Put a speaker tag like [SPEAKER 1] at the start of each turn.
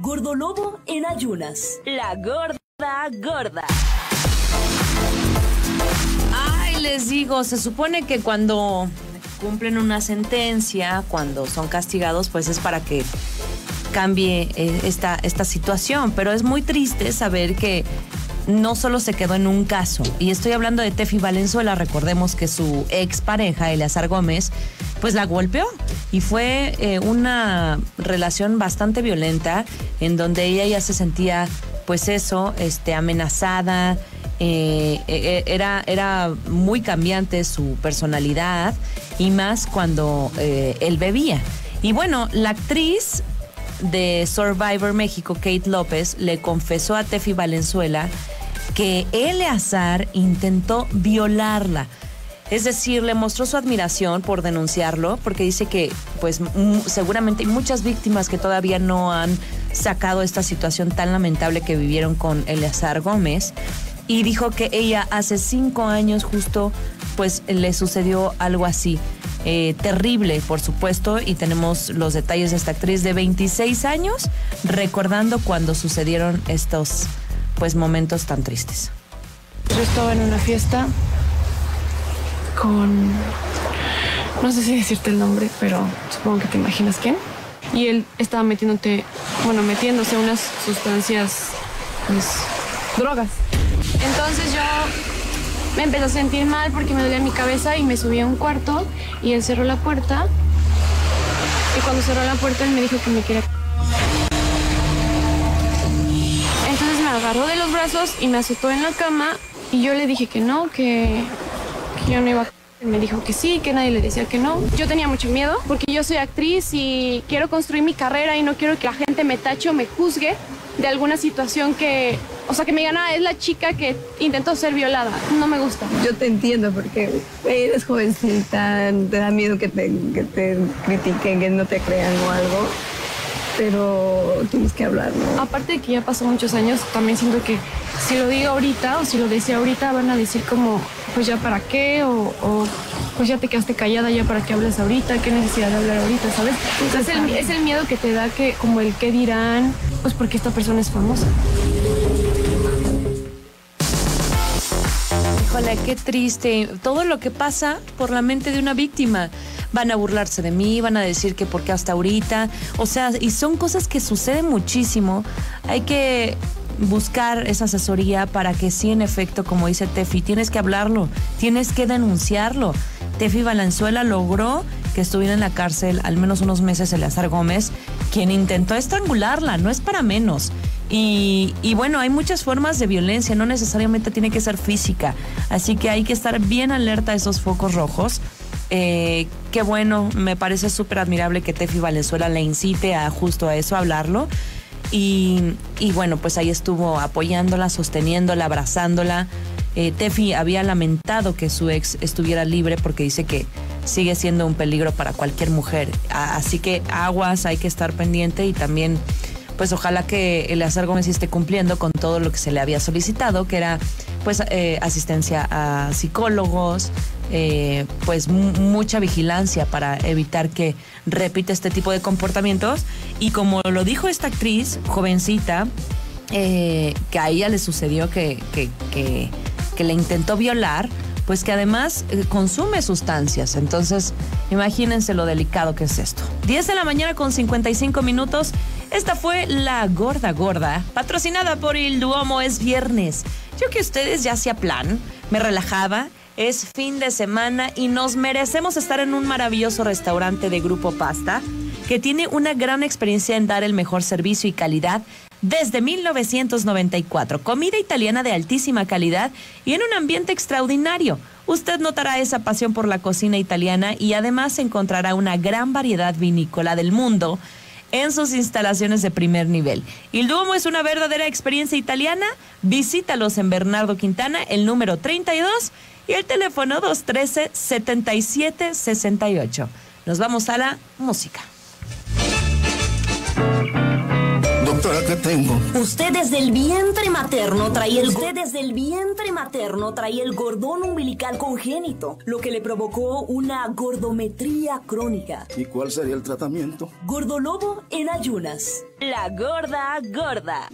[SPEAKER 1] Gordolobo en ayunas. La gorda gorda.
[SPEAKER 2] Ay, les digo, se supone que cuando cumplen una sentencia, cuando son castigados, pues es para que cambie eh, esta, esta situación. Pero es muy triste saber que no solo se quedó en un caso. Y estoy hablando de Tefi Valenzuela. Recordemos que su expareja, Eleazar Gómez, pues la golpeó. Y fue eh, una relación bastante violenta en donde ella ya se sentía, pues eso, este, amenazada. Eh, eh, era, era muy cambiante su personalidad y más cuando él bebía. Y bueno, la actriz de Survivor México, Kate López, le confesó a Tefi Valenzuela que Eleazar intentó violarla. Es decir, le mostró su admiración por denunciarlo, porque dice que, pues, seguramente hay muchas víctimas que todavía no han sacado esta situación tan lamentable que vivieron con Eleazar Gómez. Y dijo que ella hace cinco años justo, pues, le sucedió algo así. Eh, terrible, por supuesto, y tenemos los detalles de esta actriz de 26 años recordando cuando sucedieron estos pues momentos tan tristes.
[SPEAKER 3] Yo estaba en una fiesta con no sé si decirte el nombre, pero supongo que te imaginas quién. Y él estaba metiéndote, bueno, metiéndose unas sustancias, pues, drogas. Entonces yo me empecé a sentir mal porque me dolía mi cabeza y me subí a un cuarto y él cerró la puerta. Y cuando cerró la puerta él me dijo que me quería... Entonces me agarró de los brazos y me azotó en la cama y yo le dije que no, que, que yo no iba a... Me dijo que sí, que nadie le decía que no. Yo tenía mucho miedo porque yo soy actriz y quiero construir mi carrera y no quiero que la gente me tache o me juzgue de alguna situación que, o sea, que me digan, ah, es la chica que intentó ser violada. No me gusta.
[SPEAKER 4] Yo te entiendo porque eres jovencita, te da miedo que te, que te critiquen, que no te crean o algo pero tienes que hablar, ¿no?
[SPEAKER 3] Aparte de que ya pasó muchos años, también siento que si lo digo ahorita o si lo decía ahorita van a decir como, pues ya para qué o, pues ya te quedaste callada, ya para qué hablas ahorita, qué necesidad de hablar ahorita, ¿sabes? es, el, es el miedo que te da que como el qué dirán, pues porque esta persona es famosa.
[SPEAKER 2] Híjole, qué triste. Todo lo que pasa por la mente de una víctima van a burlarse de mí, van a decir que porque hasta ahorita, o sea, y son cosas que suceden muchísimo. Hay que buscar esa asesoría para que sí, en efecto, como dice Tefi, tienes que hablarlo, tienes que denunciarlo. Tefi Valenzuela logró que estuviera en la cárcel al menos unos meses Eleazar Gómez, quien intentó estrangularla, no es para menos. Y, bueno, hay muchas formas de violencia, no necesariamente tiene que ser física, así que hay que estar bien alerta a esos focos rojos eh, qué bueno, me parece súper admirable que Tefi Valenzuela le incite a justo a eso, a hablarlo. Y, bueno, pues ahí estuvo apoyándola, sosteniéndola, abrazándola. Eh, Tefi había lamentado que su ex estuviera libre porque dice que sigue siendo un peligro para cualquier mujer. Así que aguas, hay que estar pendiente y también, pues ojalá que Eleazar Gómez esté cumpliendo con todo lo que se le había solicitado, que era pues eh, asistencia a psicólogos, eh, pues mucha vigilancia para evitar que repita este tipo de comportamientos. Y como lo dijo esta actriz, jovencita, eh, que a ella le sucedió que, que, le intentó violar, pues que además consume sustancias. Entonces, imagínense lo delicado que es esto. 10 de la mañana con 55 minutos. Esta fue La Gorda Gorda, patrocinada por el Duomo. Es viernes. Yo que ustedes ya hacía plan, me relajaba es fin de semana y nos merecemos estar en un maravilloso restaurante de Grupo Pasta que tiene una gran experiencia en dar el mejor servicio y calidad desde 1994. Comida italiana de altísima calidad y en un ambiente extraordinario. Usted notará esa pasión por la cocina italiana y además encontrará una gran variedad vinícola del mundo en sus instalaciones de primer nivel. El Duomo es una verdadera experiencia italiana. Visítalos en Bernardo Quintana, el número 32 y el teléfono 213-7768. Nos vamos a la música.
[SPEAKER 5] Que tengo.
[SPEAKER 1] Usted desde el vientre materno traía el Usted desde el vientre materno traía el gordón umbilical congénito, lo que le provocó una gordometría crónica.
[SPEAKER 5] ¿Y cuál sería el tratamiento?
[SPEAKER 1] Gordolobo en ayunas. La gorda gorda.